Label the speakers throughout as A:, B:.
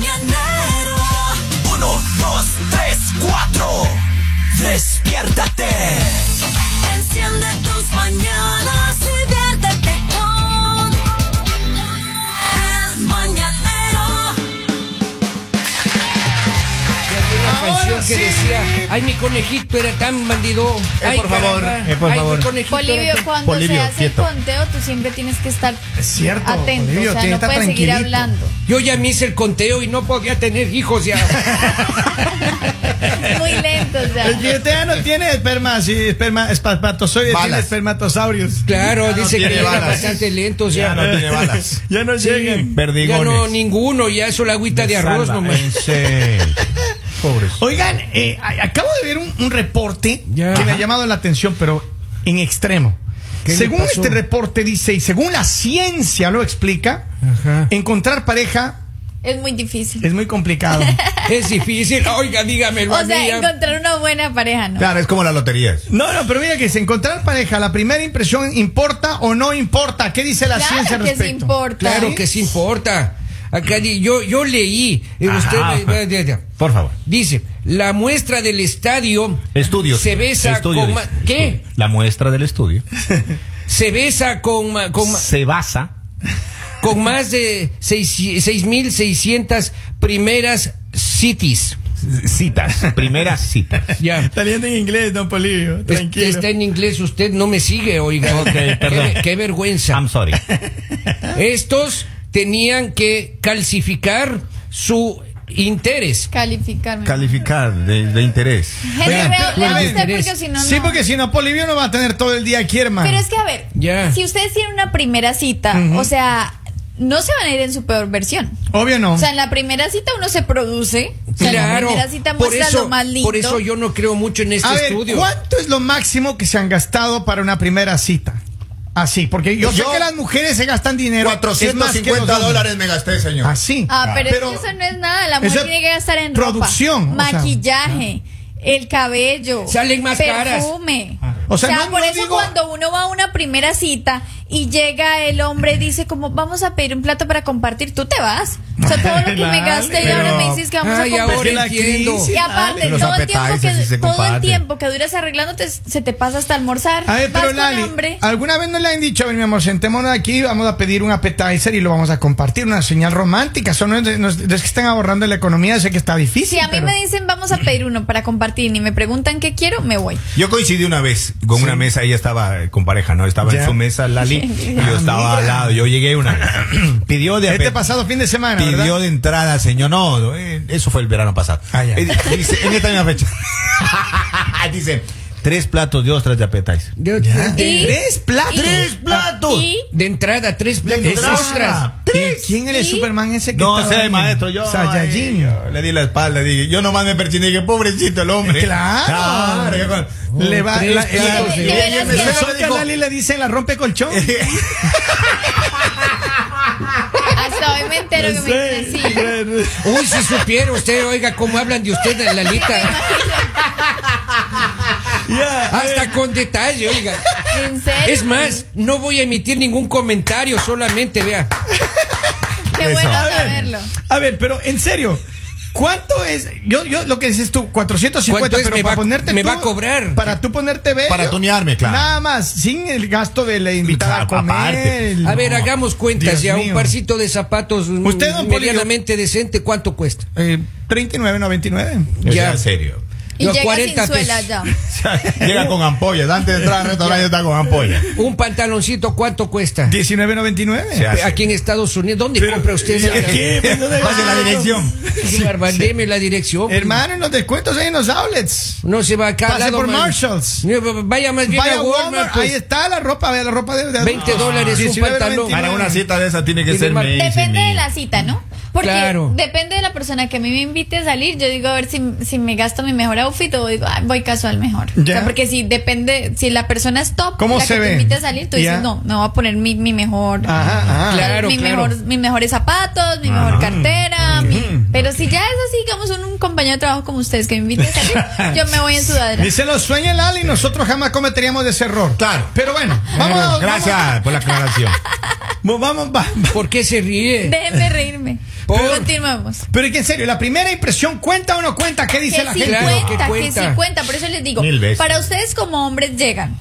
A: mañanero.
B: Uno, dos, tres, cuatro. Despiértate.
A: Enciende tus
C: ay mi conejito era tan bandido. Ay,
D: por favor, eh, por
C: ay,
D: favor.
C: mi conejito tan-
E: cuando
D: Polibio,
E: se hace
D: quieto.
E: el conteo, tú siempre tienes que estar
F: Es cierto.
E: atento. O sea, no
F: que
E: puedes seguir hablando.
C: Yo ya me hice el conteo y no podía tener hijos ya.
E: Muy lento, ya.
F: El ya no tiene esperma, sí, esperma, espermatozoides, tiene
D: Balas.
F: espermatosaurios.
C: Claro,
D: Ya no
C: dice que
D: tiene
C: era
D: balas.
C: bastante lentos ya.
D: Ya no tiene balas.
F: Ya no llegan.
C: Ya
D: Perdigones.
C: no, ninguno, ya eso la agüita de arroz
D: Salva.
C: nomás.
D: Serio. Pobres.
F: Oigan, eh, acabo de ver un, un reporte
C: Ya.
F: que me ha llamado la atención, pero en extremo.
C: ¿Qué le
F: Según este reporte dice, y según la ciencia lo explica,
C: Ajá.
F: encontrar pareja
E: Es muy difícil.
F: es muy complicado.
C: Es difícil. Oiga, dígamelo a
E: O sea,
C: ya.
E: encontrar una buena pareja, ¿no?
D: Claro, es como la lotería.
F: No, no, pero mira que si encontrar pareja, la primera impresión importa o no importa. ¿Qué dice la
E: Claro
F: ciencia al
E: que sí
F: respecto?
E: importa.
C: Claro
F: ¿Sí?
C: que sí importa. Acá yo, yo leí, eh, usted
D: Ajá.
C: me- me- me-
D: Por favor.
C: dice, la muestra del estadio
D: Estudios.
C: se besa
D: Estudio
C: con ma- ¿qué?
D: La muestra del estudio
C: Se besa con, con,
D: se basa
C: con más de seis- 6.600 primeras cities.
D: citas, primeras citas.
C: Ya.
F: Está leyendo en inglés, don Polivio. Tranquilo.
C: Está en inglés, usted no me sigue, oiga. Qué vergüenza.
D: I'm sorry.
C: Estos tenían que calcificar su interés.
E: Calificarme.
D: Calificar de, de interés.
C: El
E: usted
C: interés.
E: porque si no,
F: Sí,
E: no.
F: porque si no, Polivio no va a tener todo el día aquí, hermano.
E: Pero es que, a ver, si ustedes tienen una primera cita, o sea, no se van a ir en su peor versión.
F: Obvio no.
E: O sea, en la primera cita uno se produce. O sea, en la
C: Claro,
E: primera cita
C: por
E: muestra
C: eso,
E: lo más lindo.
C: por eso yo no creo mucho en este
F: a ver,
C: estudio.
F: ¿cuánto es lo máximo que se han gastado para una primera cita? Así, porque yo, sé que las mujeres se gastan dinero. es más que los
D: 450
F: hombres.
D: dólares me gasté, señor.
F: Así.
E: Ah, pero,
F: Pero-
E: eso no es nada. La mujer tiene que gastar en
F: producción,
E: ropa,
F: o sea,
E: maquillaje, el cabello,
C: Salen más caras.
E: perfume.
F: O sea, no-
E: por
F: no
E: eso
F: digo-
E: cuando uno va a una primera cita y llega el hombre y dice como vamos a pedir un plato para compartir, tú te vas. O sea, todo lo que me gasté y ahora me dices que vamos
C: Ay,
E: a compartir. Y aparte, todo el, tiempo que, todo el tiempo que duras arreglándote se te pasa hasta almorzar.
F: A ver,
E: Vas
F: pero Lali,
E: hambre.
F: ¿alguna vez no le han dicho, a ver, mi amor, sentémonos aquí, vamos a pedir un appetizer y lo vamos a compartir, una señal romántica? Eso no es, que estén ahorrando la economía, sé que está difícil.
E: Si a mí
F: pero-
E: me dicen vamos a pedir uno para compartir y me preguntan qué quiero, me voy.
D: Yo coincidí una vez con una mesa, ella estaba con pareja, ¿no? Estaba
F: Ya.
D: en su mesa, Lali, yo estaba al lado. Yo llegué una. pidió de
F: Este pasado fin de semana,
D: Pidió
F: ¿verdad?
D: de entrada, señor. No, eh, eso fue el verano pasado.
F: Ah, ya.
D: Eh, Dice, en esta misma fecha. dice, tres platos de ostras de appetizer.
C: De,
F: Ya.
C: de-
F: ¿Tres platos?
E: y-
D: ¡Tres platos!
E: y-
C: de entrada, tres platos de ostras.
F: ¿Y ¿Quién era el
E: ¿Y?
F: Superman ese que
D: No sé,
F: ahí?
D: maestro, yo,
F: Saiyajin.
D: ay, yo le di la espalda, dije, yo nomás me perchiné, que pobrecito el hombre.
F: Claro.
D: ya con-
F: Le va,
C: Tres
F: la,
C: platos
F: la-
D: Eso
F: la-
D: dijo-
F: Lali le dicen la rompe colchón.
E: Hasta hoy me entero que me dicen así.
C: Uy, si supiera usted, oiga, cómo hablan de usted, Lalita. Hasta con detalle, oiga.
E: ¿En serio?
C: Es más, no voy a emitir ningún comentario, solamente vea.
E: Qué
D: Eso.
E: bueno
F: A ver,
E: saberlo.
F: a ver, pero en serio, ¿cuánto es? Yo, yo lo que dices tú, 450,
C: ¿Cuánto es?
F: pero
C: Me
F: para
C: va-
F: ponerte
C: me
F: tú-
C: va a cobrar.
F: Para tú ponerte bello.
D: Para tunearme, claro.
F: Nada más, sin el gasto de la invitada a
D: Claro,
F: comer.
D: aparte.
F: el-
C: A ver,
F: No.
C: hagamos cuentas
F: Dios
C: ya.
F: mío.
C: Un parcito de zapatos
F: Usted,
C: medianamente decente, ¿cuánto cuesta?
F: Eh, 39.99.
D: Ya,
C: Ya.
D: en serio.
E: Y
C: Los
E: llega
C: 40
E: sin suela
C: pesos.
E: ya.
D: Llega con ampollas. Antes de entrar al restaurante está con ampollas.
C: Un pantaloncito, ¿cuánto cuesta?
F: 19.99.
D: Se hace.
C: Aquí en Estados Unidos. ¿Dónde compra usted?
F: ¿Qué? ¿Qué?
D: Pase la dirección.
C: Qué barbaridad, deme la dirección.
F: Hermano, en los descuentos hay en los outlets.
C: No se va acá
F: Pase
C: lado,
F: por
C: man.
F: Marshalls.
C: Vaya más bien
F: Vaya
C: a Walmart.
F: Walmart,
C: pues.
F: ahí está la ropa, vea la ropa de, de
C: 20 dólares un
F: 19.99.
C: pantalón.
D: Para una cita de esa tiene que ser
E: Depende de la cita, ¿no? Porque
C: Claro.
E: depende de la persona que a mí me invite a salir. Yo digo, a ver si, si me gasto mi mejor outfit o digo, "Ay, voy casual mejor. O
F: Ya.
E: sea, porque si depende, si la persona es top,
F: ¿Cómo
E: la
F: se
E: que
F: ve?
E: te invite a salir, tú
F: Ya.
E: dices, no, me voy a poner mi, mi mejor.
F: Ajá, ajá.
C: Claro,
E: mi
C: claro.
E: mejor, mis mejores zapatos, mi mejor cartera. mi- pero si ya es así, digamos, un, un compañero de trabajo como ustedes que me invite a salir, yo me voy en sudadera.
F: Dice los sueña Lali, nosotros jamás cometeríamos ese error.
D: Claro.
F: Pero bueno, vamos.
D: Gracias por la aclaración.
F: Vamos, vamos, va- va-
C: ¿Por qué se ríe?
E: Déjenme reírme.
C: Por-
E: Continuemos.
F: Pero es que en serio, la primera impresión cuenta o no cuenta, ¿qué dice
E: que
F: la
E: sí
F: gente?
C: Claro,
E: cuenta,
C: que
E: que,
C: cuenta.
E: sí cuenta. Por eso les digo,
D: Mil veces.
E: para ustedes como hombres llegan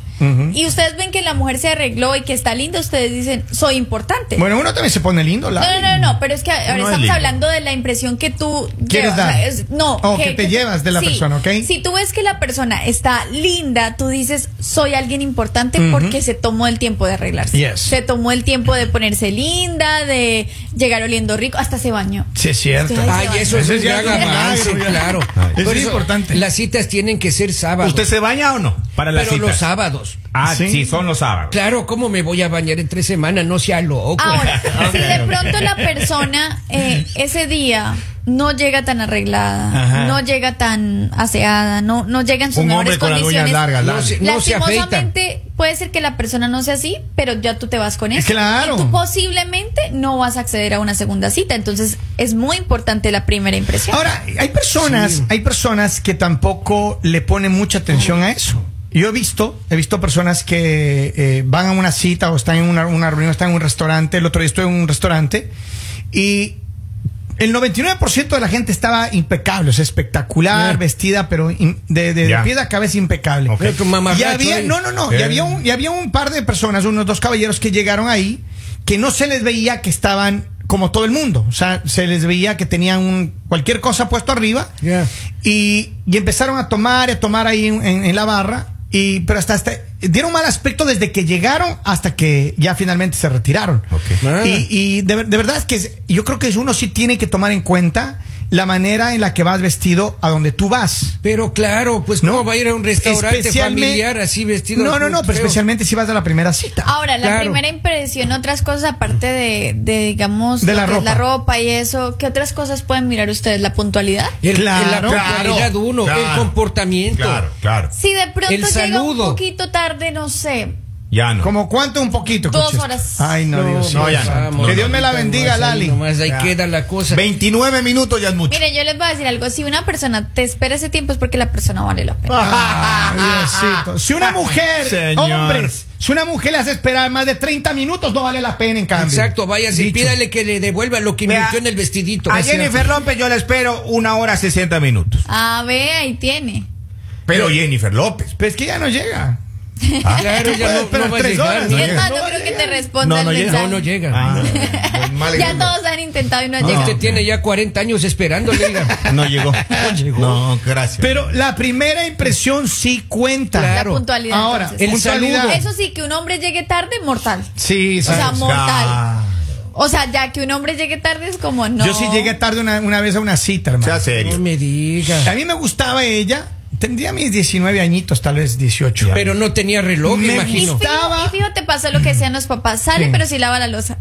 E: y ustedes ven que la mujer se arregló y que está linda, ustedes dicen, soy importante.
F: Bueno, uno también se pone lindo, la.
E: no, no, no, no, pero es que ahora estamos hablando de la impresión que tú
F: ¿Quieres
E: llevas,
F: dar?
E: o sea, es- no,
F: O que te llevas de la persona, ¿ok?
E: Si tú ves que la persona está linda, tú dices, soy alguien importante porque se tomó el tiempo de arreglarse.
F: Yes.
E: Se tomó el tiempo de ponerse linda, de llegar oliendo rico, hasta se bañó.
F: Sí, es cierto.
E: Ay,
C: Ay, eso es
F: ya es
C: claro.
F: Eso
C: Por
F: es importante.
C: Las citas tienen que ser sábados.
D: ¿Usted se baña o no? Para la
C: pero los sábados.
D: Ah,
F: Sí.
D: sí. son los sábados.
C: Claro, ¿cómo me voy a bañar en tres semanas? No sea loco.
E: Ahora, si de pronto la persona eh, ese día no llega tan arreglada,
F: Ajá.
E: no llega tan aseada, no, no llega en sus
D: Un
E: mejores
D: hombre con
E: condiciones.
D: largas,
C: No
D: largas.
C: se- no se
E: puede ser que la persona no sea así, pero ya tú te vas con eso.
F: Claro.
E: Y tú posiblemente no vas a acceder a una segunda cita. Entonces es muy importante la primera impresión.
F: Ahora, hay personas,
C: Sí.
F: hay personas que tampoco le ponen mucha atención a eso. Yo he visto, he visto personas que eh, van a una cita o están en una, una reunión, están en un restaurante. El otro día estuve en un restaurante y el 99% de la gente estaba impecable, o sea, espectacular, vestida, pero in- de, de, de
D: Ya.
F: pies a cabeza impecable.
D: Ok.
C: Pero tu
F: Y había, no, no, no, y
D: Eh.
F: había, un, y había un par de personas, unos dos caballeros que llegaron ahí, que no se les veía que estaban como todo el mundo. O sea, se les veía que tenían un, cualquier cosa puesto arriba. Y, y empezaron a tomar, y a tomar ahí en, en- en la barra. Y, pero hasta, hasta dieron mal aspecto desde que llegaron hasta que ya finalmente se retiraron.
D: Ok.
C: Ah.
F: Y, y de, de verdad es que yo creo que uno sí tiene que tomar en cuenta la manera en la que vas vestido a donde tú vas.
C: Pero claro, pues
F: No.
C: va a ir a un restaurante familiar así vestido.
F: No, no, no, pero especialmente si vas a la primera cita.
E: Ahora, la
C: Claro.
E: primera impresión, otras cosas aparte de, de, digamos,
F: De la ropa.
E: y eso, ¿qué otras cosas pueden mirar ustedes? ¿La puntualidad?
C: El,
F: Claro,
C: la puntualidad
D: claro,
C: uno, el comportamiento.
D: Claro, claro.
E: Si de pronto
C: El
E: llega
C: saludo.
E: un poquito tarde, no sé,
D: Ya no.
F: ¿Como cuánto? Un poquito.
E: Dos horas.
F: Ay, no, Dios.
D: no, ya no.
C: vamos,
F: Que Dios me la bendiga, Lali.
C: Nomás ahí queda la cosa.
D: 29 minutos ya es mucho.
E: Mire, yo les voy a decir algo. Si una persona te espera ese tiempo es porque la persona vale la pena.
F: Diosito. Si una mujer,
D: Señor.
F: hombres, si una mujer le hace esperar más de 30 minutos, no vale la pena en cambio.
C: Exacto, vaya, y pídale que le devuelva lo que
D: Vea,
C: invirtió en el vestidito.
D: A. Jennifer López yo la espero una hora 60 minutos.
E: Ah, ve, ahí tiene.
D: Pero Jennifer López.
F: Pues que ya no llega.
C: Claro, ya no,
F: esperar
C: no va a
F: tres
C: llegar.
F: horas,
C: no
F: ¿no?
E: es
C: llega.
E: más, no
F: No
E: creo que
F: llega.
E: te responda
D: No, no
E: el
D: llega.
E: mensaje.
C: No, no llega.
D: Ah, pues mal
E: Ya todos han intentado y no,
C: No,
E: llega.
C: Usted tiene ya 40 años esperándole. oiga.
D: No llegó. No llegó. No, gracias.
F: Pero la primera impresión sí cuenta.
E: La
C: Claro.
E: puntualidad.
F: Ahora,
E: entonces.
C: el
F: puntualidad.
C: saludo.
E: Eso sí, que un hombre llegue tarde, mortal.
F: Sí, sí.
E: O sea, mortal.
D: Ah,
E: O sea, ya que un hombre llegue tarde es como no.
F: Yo sí llegué tarde una, una vez a una cita, hermano.
D: sea
C: No
D: serio.
C: me diga.
F: A mí me gustaba ella. Tendría mis 19 añitos, tal vez 18.
C: Pero no tenía reloj, me imagino.
F: Estaba-
E: y fijo, te pasó lo que decían los papás. Sale,
F: Sí.
E: pero si lava la losa.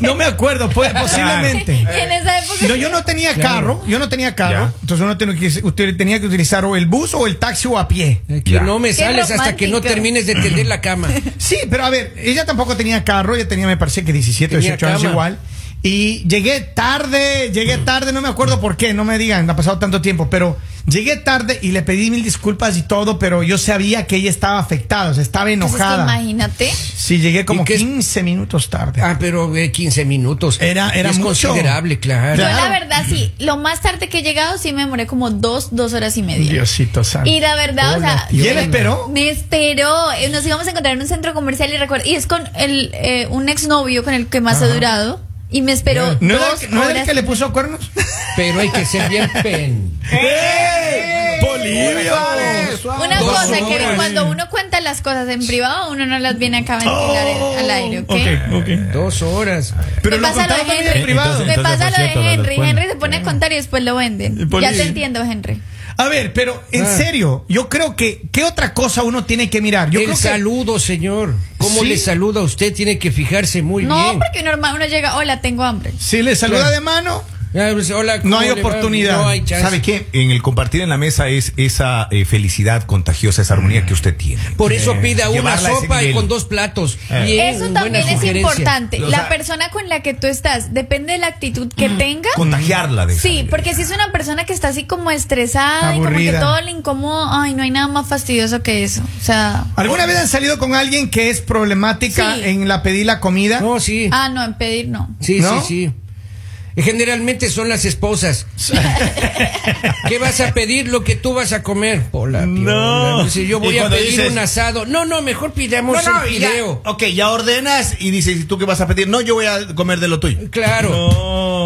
F: No me acuerdo, pues, posiblemente.
E: en esa época.
F: No, yo no tenía carro, yo no tenía carro,
D: Ya.
F: entonces uno tenía que, usted tenía que utilizar o el bus o el taxi o a pie.
C: Eh, Que
D: Ya.
C: no me
E: Qué
C: sales hasta que no termines de tender la cama.
F: Sí, pero a ver, ella tampoco tenía carro, ella tenía, me parece que 17 o
C: Tenía
F: 18 años igual. Y llegué tarde, llegué tarde, no me acuerdo por qué, no me digan, ha pasado tanto tiempo, pero llegué tarde y le pedí mil disculpas y todo, pero yo sabía que ella estaba afectada, o sea, estaba
E: Pues es que
F: enojada.
E: imagínate.
F: Sí, llegué como
C: ¿Y qué es?
F: 15 minutos tarde.
C: Ah, pero eh, 15 minutos.
F: Era- era
C: es
F: mucho.
C: considerable, claro.
E: Yo la verdad sí, lo más tarde que he llegado sí me demoré como dos, dos horas y media.
F: Diosito santo.
E: Y la verdad, o sea,
F: ¿Y él
E: me-
F: esperó?
E: Me esperó. Eh, Nos íbamos a encontrar en un centro comercial y recuerdo, y es con el eh, un exnovio con el que más he durado. Y me esperó
F: ¿No era,
E: dos
F: el que- no era el
E: horas.
F: que le puso cuernos?
C: Pero hay que ser bien pen.
F: ¡Bolivia!
E: Una
C: Dos
E: cosa, que
C: horas.
E: cuando uno cuenta las cosas en privado, uno no las viene acá a ventilar en- al aire, ¿ok?
F: Ok, ok.
C: Dos horas.
F: Pero
E: me
F: lo
E: pasa lo de
F: también en
E: Henry.
F: privado.
E: me
D: Entonces,
E: pasa
D: por
E: lo de Henry. Henry se pone a contar y después lo venden. Ya te entiendo, Henry.
F: A ver, pero en
C: Ah.
F: serio, yo creo que ¿qué otra cosa uno tiene que mirar? Yo
C: el
F: creo que
C: saludo, señor. ¿Cómo
F: Sí.
C: le saluda a usted? Tiene que fijarse muy
E: no,
C: bien.
E: porque normal uno llega, hola, tengo hambre.
F: si le saluda
C: Claro.
F: de mano,
C: hola,
F: No
C: ¿cómo
F: hay oportunidad.
C: No hay.
D: ¿Sabe qué? En el compartir en la mesa es esa eh, felicidad contagiosa, esa armonía que usted tiene.
C: Por eso pida una sopa y con dos platos.
D: Eh.
E: Eso también es
C: sugerencia.
E: importante.
D: O
E: la persona con la que tú estás, depende de la actitud que tenga.
D: Contagiarla de
E: Sí, porque si es una persona que está así como estresada y como que todo le incomoda, ay, no hay nada más fastidioso que eso. O sea,
F: ¿alguna vez han salido con alguien que es problemática
E: Sí.
F: en la pedir la comida?
C: No, sí.
E: ah, no, en pedir no.
C: Sí,
F: ¿No?
C: sí, sí. Generalmente son las esposas. ¿Qué vas a pedir? Lo que tú vas a comer. Pola,
D: No.
C: Dice, yo voy a pedir
D: dices-
C: un asado. No, no, mejor pidamos
D: No, no,
C: el video.
D: ok, ya ordenas y dices, ¿y tú qué vas a pedir? No, yo voy a comer de lo tuyo.
C: Claro.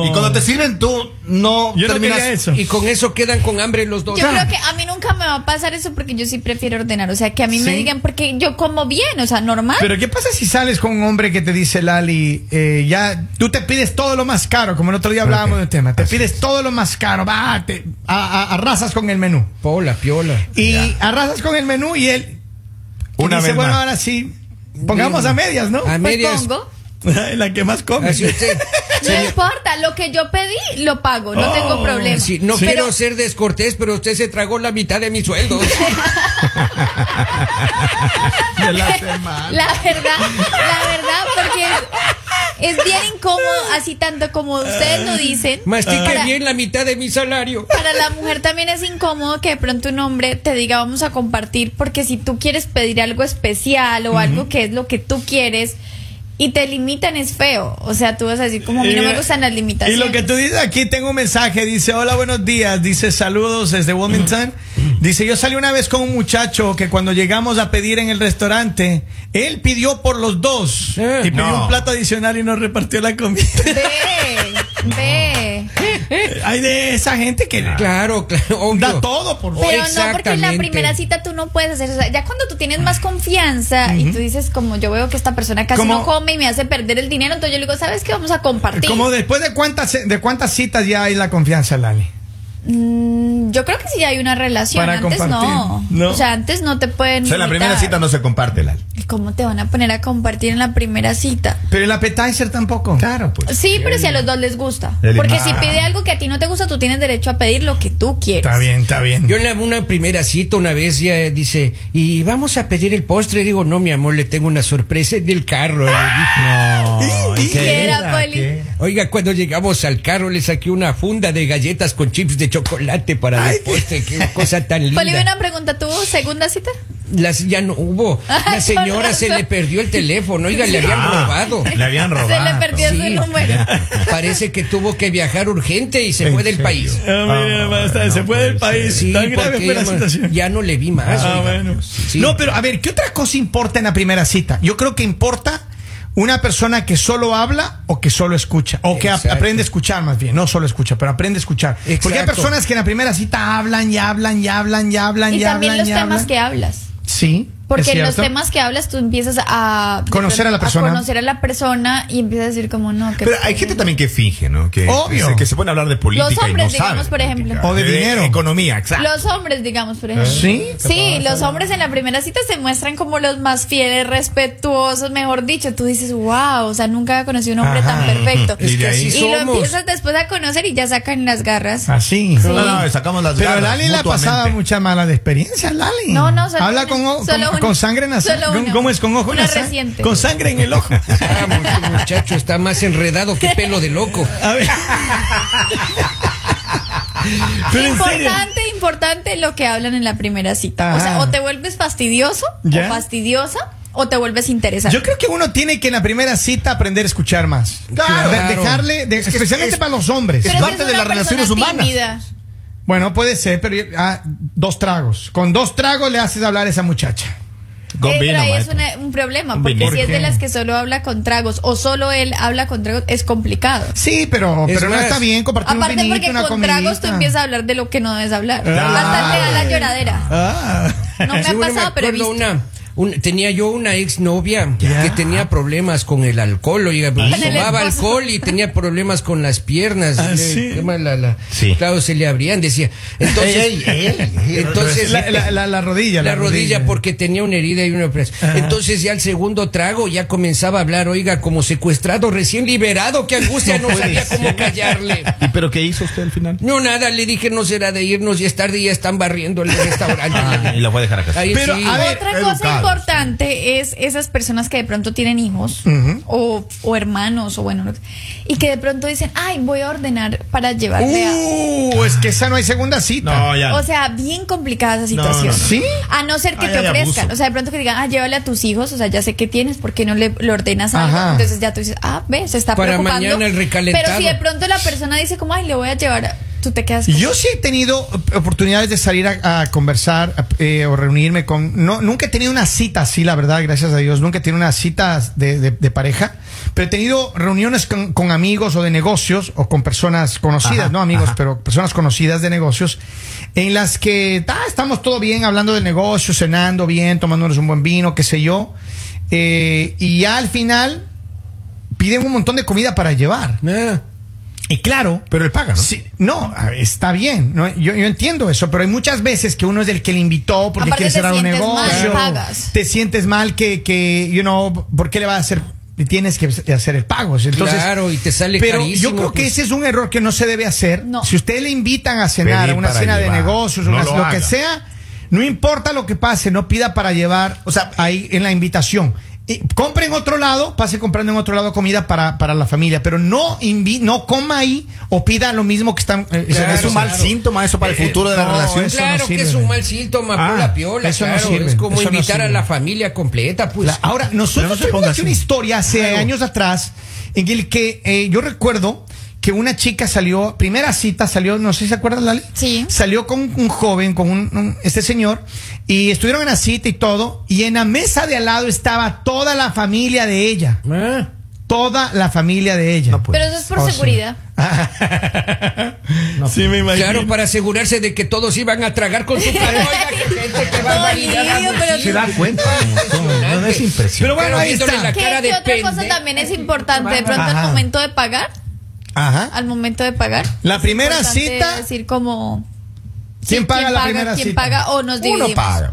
D: Y cuando te sirven, tú no
F: Yo no
D: terminas.
F: quería eso.
C: Y con eso quedan con hambre los dos.
E: Yo creo que a mí nunca me va a pasar eso porque yo sí prefiero ordenar. O sea, que a mí me digan, porque yo como bien, o sea, normal.
F: Pero ¿qué pasa si sales con un hombre que te dice, Lali, eh, ya tú te pides todo lo más caro, como el otro día hablábamos del tema, te
D: Así
F: pides todo lo más caro, va, te, a- a- arrasas con el menú.
C: Pola, piola.
F: Y arrasas con el menú y él
D: Una
F: dice,
D: vez
F: bueno,
D: más.
F: ahora sí, pongamos
C: Bien.
F: a medias, ¿no?
C: A
E: pues
C: medias.
E: pongo.
F: La que más come.
C: Así usted.
E: No importa, lo que yo pedí, lo pago, no tengo problema.
C: Sí, no quiero ser descortés, pero usted se tragó la mitad de mi sueldo.
D: De la semana.
E: La verdad, la verdad, porque es, es bien incómodo, así tanto como ustedes lo dicen.
C: Mastique
E: Para-
C: bien la mitad de mi salario.
E: Para la mujer también es incómodo que de pronto un hombre te diga vamos a compartir, porque si tú quieres pedir algo especial o algo que es lo que tú quieres y te limitan es feo. O sea, tú vas a decir como a mí no me gustan las
F: Y
E: limitaciones.
F: lo que tú dices aquí, tengo un mensaje, dice, hola, buenos días, dice, saludos desde Wilmington. Dice, yo salí una vez con un muchacho que cuando llegamos a pedir en el restaurante, él pidió por los dos
C: Eh,
F: y pidió
D: no.
F: un plato adicional y nos repartió la comida.
E: Ve, ve.
F: Hay de esa gente que
C: Claro, claro, obvio.
F: da todo por
E: Pero no, porque en la primera cita tú no puedes hacer. O sea, ya cuando tú tienes más confianza y tú dices, como yo veo que esta persona casi
F: Como-
E: no come y me hace perder el dinero, entonces yo le digo, ¿sabes qué? Vamos a compartir.
F: Como después de cuántas de cuántas citas ya hay la confianza, Lali.
E: Mm, yo creo que sí hay una relación.
F: Para
E: antes
F: compartir.
E: no.
F: No.
E: O sea, antes no te pueden.
D: O sea, en la
E: invitar.
D: primera cita no se comparte, Lali.
E: ¿Y ¿Cómo te van a poner a compartir en la primera cita?
F: Pero el appetizer tampoco.
D: Claro, pues.
E: Sí, pero si a los dos les gusta.
D: El-
E: Porque
D: Ah.
E: si pide algo que a ti no te gusta, tú tienes derecho a pedir lo que tú quieres.
F: Está bien, está bien.
C: Yo en la- una primera cita una vez ya dice, y vamos a pedir el postre. Digo, no, mi amor, le tengo una sorpresa en el carro. Dije.
D: No,
F: ¿Y
E: qué era, Poli?
C: Oiga, cuando llegamos al carro le saqué una funda de galletas con chips de chocolate para postre. Qué cosa tan linda.
E: Poli, una pregunta, ¿tuvo segunda cita?
C: Las, ya no hubo. La señora se le perdió el teléfono. Oiga, le habían
D: Ah,
C: robado.
D: Le habían robado.
E: Se le perdió su
C: Sí.
E: número.
C: Parece que tuvo que viajar urgente y se
D: ¿En
C: fue del
D: serio?
C: país.
F: Ah, basta, se fue del país.
C: Sí,
F: Tan grave fue la
C: ya,
F: situación.
C: ya no le vi más.
F: Ah, bueno.
C: Sí.
F: No, pero a ver, ¿qué otra cosa importa en la primera cita? Yo creo que importa una persona que solo habla o que solo escucha. O que
C: Exacto.
F: aprende a escuchar más bien. No solo escucha, pero aprende a escuchar. Porque hay personas que en la primera cita hablan y hablan y hablan y hablan y,
E: Y también
F: hablan
E: los
F: y
E: temas
F: hablan.
E: que hablas.
F: Sí.
E: Porque en los temas que hablas tú empiezas a de
F: Conocer a la persona.
E: conocer a la persona y empiezas a decir como no. que
D: Pero hay gente también que finge, ¿no? Que,
F: Obvio.
D: Que, que se pone a hablar de política
E: Los hombres,
D: y no
E: digamos, por
D: de
E: ejemplo.
F: O de dinero.
D: economía, exacto.
E: Los hombres, digamos, por ejemplo.
F: ¿Sí?
E: Sí, los hombres en la primera cita se muestran como los más fieles, respetuosos, mejor dicho. Tú dices, wow, o sea, nunca había conocido un hombre
F: Ajá.
E: tan perfecto.
C: Es que así
E: y lo empiezas después a conocer y ya sacan las garras.
F: Así.
D: No, no, sacamos las
F: Pero
D: garras
F: Lali la pasaba muchas malas experiencias, Lali.
E: No, no, solo
F: Habla
E: una.
F: con,
E: Solo
F: con,
E: una.
F: Con sangre en la ¿Cómo-
E: una.
F: ¿Cómo es? Con ojo en
E: Una
F: la sa-
E: reciente.
F: Con sangre en el ojo.
C: Vamos, este muchacho está más enredado que pelo de loco.
F: A ver. Pero.
E: Importante, importante lo que hablan en la primera cita. O sea, o te vuelves fastidioso
F: Ya.
E: o fastidiosa o te vuelves interesante.
F: Yo creo que uno tiene que en la primera cita aprender a escuchar más.
C: Claro.
F: De- dejarle, de- especialmente
D: es-
F: para los hombres.
D: Es parte
E: es
D: de las relaciones humanas.
E: tímida.
F: Bueno, puede ser, pero ah, dos tragos. Con dos tragos le haces hablar a esa muchacha.
D: Vino,
E: ahí es una- un problema,
D: Un
E: porque si es
F: ¿Por
E: de las que solo habla con tragos o solo él habla con tragos, es complicado.
F: Sí, pero,
C: Es
F: pero no
C: más,
F: está bien compartir
E: Aparte
F: un vinito,
E: porque
F: una
E: con
F: comidita.
E: tragos tú empiezas a hablar de lo que no debes hablar.
F: Ah.
E: Hasta te da la lloradera.
F: Ah.
E: No me
C: Sí,
E: ha
C: bueno,
E: pasado, pero he visto.
C: una, un- tenía yo una exnovia
F: Ya.
C: que tenía problemas con el alcohol, oiga, tomaba
E: esposo.
C: alcohol y tenía problemas con las piernas.
F: Ah,
C: Le-
F: sí.
C: la- la-
D: Sí.
C: Claro, se le abrían, decía. Entonces,
D: Ey, ey, ey.
C: entonces
F: La, la- la- la rodilla.
C: la rodilla porque tenía una herida y una presión.
F: Ajá.
C: Entonces ya el segundo trago ya comenzaba a hablar, oiga, como secuestrado, recién liberado, qué angustia, no, sabía cómo callarle.
D: ¿Y pero qué hizo usted al final?
C: No, nada, le dije, no será de irnos, ya es tarde, ya están barriendo el restaurante.
D: Ah, y la voy a dejar acá.
C: Ahí
F: Pero,
C: sí.
F: a ver,
E: Otra
D: educado.
E: cosa importante es esas personas que de pronto tienen hijos o, o hermanos o bueno, no- y que de pronto dicen, ay, voy a ordenar para llevarle a...
F: Uh, es que esa no hay segunda cita.
D: No, ya.
E: O sea, bien complicada esa situación.
D: no, no.
F: ¿Sí?
E: A no ser que
D: Ay,
E: te ofrezcan. O sea, de pronto que digan, ah, llévale a tus hijos. O sea, ya sé que tienes, ¿por qué no le, le ordenas algo?
F: Ajá.
E: Entonces ya tú dices, ah, ve, se está
C: Para
E: preocupando.
C: mañana el recalentado.
E: Pero si de pronto la persona dice, como, ay, le voy a llevar, a-", tú te quedas.
F: Yo sí he tenido oportunidades de salir a, a conversar eh, o reunirme con. No, nunca he tenido una cita así, la verdad, gracias a Dios. Nunca he tenido una cita de, de- de pareja. Pero he tenido reuniones con, con amigos o de negocios o con personas conocidas,
D: Ajá,
F: no amigos,
D: ajá.
F: pero personas conocidas de negocios, en las que ah, estamos todo bien, hablando del negocio, cenando bien, tomándonos un buen vino, qué sé yo. Eh, y ya al final piden un montón de comida para llevar.
C: Ah,
F: Y claro,
D: Pero él paga, ¿no?
F: Sí, no, está bien. ¿no? Yo, yo entiendo eso, pero hay muchas veces que uno es el que le invitó porque
E: Aparte
F: quiere cerrar un
E: mal,
F: negocio.
E: pagas.
F: Te sientes mal que, que, you know, ¿por qué le va a hacer? Tienes que hacer el pago. Entonces,
C: Claro, y te sale
F: Pero
C: carísimo,
F: yo creo que
C: pues.
F: ese es un error que no se debe hacer.
E: No.
F: Si usted le invitan a cenar, a una cena de negocios,
D: No
F: una-
D: lo
F: lo, que sea, no importa lo que pase, no pida para llevar, o sea, ahí en la invitación. Y compre en otro lado, pase comprando en otro lado comida para, para la familia, pero no invi no coma ahí o pida lo mismo que están. eh,
C: Claro,
D: es un mal
C: claro.
D: síntoma eso para el
F: Eh,
D: futuro de la
F: no,
D: relación.
F: no
C: Claro que es un mal síntoma,
F: Ah,
C: por la piola,
F: eso no
C: claro.
F: sirve,
C: es como
F: eso no
C: invitar a la familia completa, pues.
F: La- ahora, nosotros
D: no así.
F: una historia hace
C: Claro.
F: años atrás en el que eh, yo recuerdo que una chica salió, primera cita salió, no sé si se acuerdan, Lali.
E: Sí.
F: Salió con un joven, con un, un- este señor, y estuvieron en la cita y todo, y en la mesa de al lado estaba toda la familia de ella.
C: Ah,
F: Toda la familia de ella.
D: No, pues.
E: Pero eso es por
F: Oh, sí.
E: seguridad.
F: sí, me imagino.
C: claro, para asegurarse de que todos iban a tragar con su carro. Oiga, qué gente, barbaridad.
E: Bolillo, pero-
D: Se da cuenta. No, no es impresión.
F: Pero bueno, ahí está.
C: la
E: ¿Qué,
C: cara
E: qué
C: de
E: otra cosa también es importante? De pronto
F: Ajá.
E: al momento de pagar,
F: Ajá.
E: al momento de pagar.
F: La primera cita-
E: decir como
F: ¿Quién
E: sí,
F: paga la primera
E: quién
F: cita?
E: paga o nos
D: Uno
E: dividimos.
D: paga.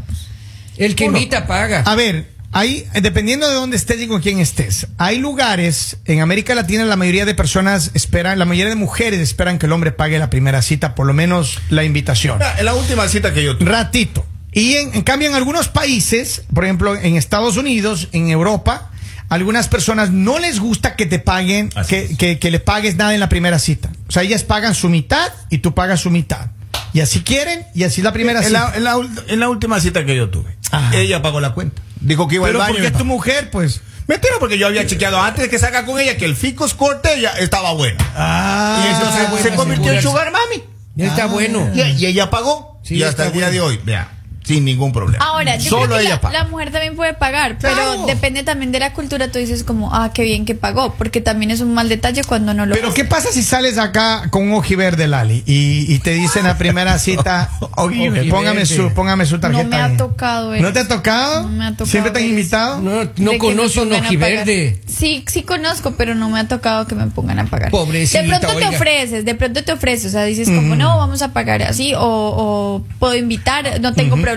C: El que
F: Uno.
C: invita paga.
F: A ver, hay, dependiendo de dónde estés y con quién estés, hay lugares, en América Latina la mayoría de personas esperan, la mayoría de mujeres esperan que el hombre pague la primera cita, por lo menos la invitación.
D: Mira, En la última cita que yo tuve.
F: Ratito. Y en, en cambio en algunos países, por ejemplo en Estados Unidos, en Europa, algunas personas no les gusta que te paguen, que,
D: es.
F: que- que le pagues nada en la primera cita. O sea, ellas pagan su mitad y tú pagas su mitad. Y así quieren, y así es la primera
D: en,
F: cita.
D: la, en, la, ul- en la última cita que yo tuve,
F: Ajá.
D: ella pagó la cuenta. Dijo que iba
F: Pero
D: al baño.
F: porque
D: y
F: es
D: me
F: tu mujer, pues.
D: Mentira, porque yo había chequeado antes de que salga con ella que el Ficos Corte ya estaba buena.
F: Ah,
D: y eso se- convirtió en. Sugar Mami.
C: Ya está bueno.
D: Y, y ella pagó.
C: Sí,
D: y hasta el día
C: bueno.
D: de hoy, vea, sin ningún problema.
E: Ahora, yo
D: Solo
E: creo que
D: ella
E: la,
D: paga.
E: la mujer también puede pagar,
F: Claro.
E: pero depende también de la cultura. Tú dices como, ah, qué bien que pagó, porque también es un mal detalle cuando no lo
F: Pero ¿qué pasa si sales acá con un ojiverde, Lali? Y, y te dicen a primera cita,
D: Ojiverde.
F: póngame su, póngame su tarjeta.
E: No me ha
F: ahí".
E: tocado eso.
F: ¿No te ha tocado?
E: No me ha tocado
F: ¿Siempre te han invitado?
C: No, no
E: me
C: un ojiverde.
E: Sí, sí conozco, pero no me ha tocado que me pongan a pagar.
C: Pobrecita,
E: De pronto te ofreces, de pronto te ofreces, o sea, dices como, no, vamos a pagar así, o, o puedo invitar, no tengo problema.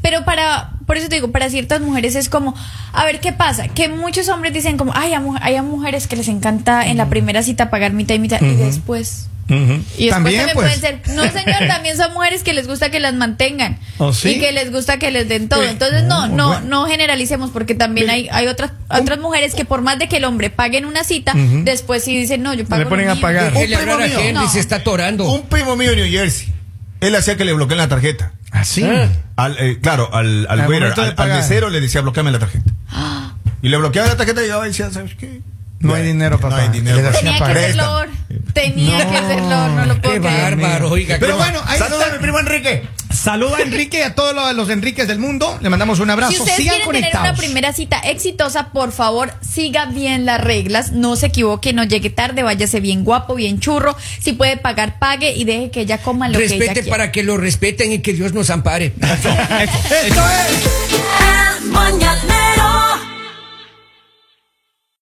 E: Pero para, por eso te digo, para ciertas mujeres es como, a ver qué pasa, que muchos hombres dicen como, ay, hay a mujeres que les encanta en la primera cita pagar mitad y mitad, y después...
F: Ujú.
E: Y después
F: También,
E: también,
F: pues.
E: pueden ser. No, señor, también son mujeres que les gusta que las mantengan.
F: ¿Oh, sí?
E: Y que les gusta que les den todo.
F: Sí.
E: Entonces, no,
F: Oh,
E: no,
F: bueno.
E: no generalicemos, porque también hay, hay otras, otras mujeres que por más de que el hombre pague en una cita, después sí dicen, no, yo pago.
F: Le ponen a pagar.
D: Un primo mío.
E: No.
C: se está atorando.
D: Un primo mío de New Jersey. Él hacía que le bloqueen la tarjeta.
F: Así.
C: Ah.
D: Al, eh, claro, al, al,
F: Al
D: waiter, al, al mesero le decía bloqueame la tarjeta. Y le bloqueaba la tarjeta y yo decía, ¿sabes qué?
F: No hay dinero, papá.
D: No hay dinero.
E: Tenía que hacerlo. Tenía que hacerlo, no lo puedo
C: Qué
E: creer.
C: bárbaro, oiga.
F: Pero bueno, ahí
D: Saludos
F: está.
D: a mi primo Enrique.
F: Saluda a Enrique y a todos los, los Enriques del mundo. Le mandamos un abrazo.
E: Si ustedes
F: Sigan
E: quieren tener una primera cita exitosa, por favor, siga bien las reglas, no se equivoque, no llegue tarde, váyase bien guapo, bien churro. Si puede pagar, pague y deje que ella coma lo que ella
C: Respete
E: quiera.
C: para que lo respeten y que Dios nos ampare.
F: Eso, eso.
A: El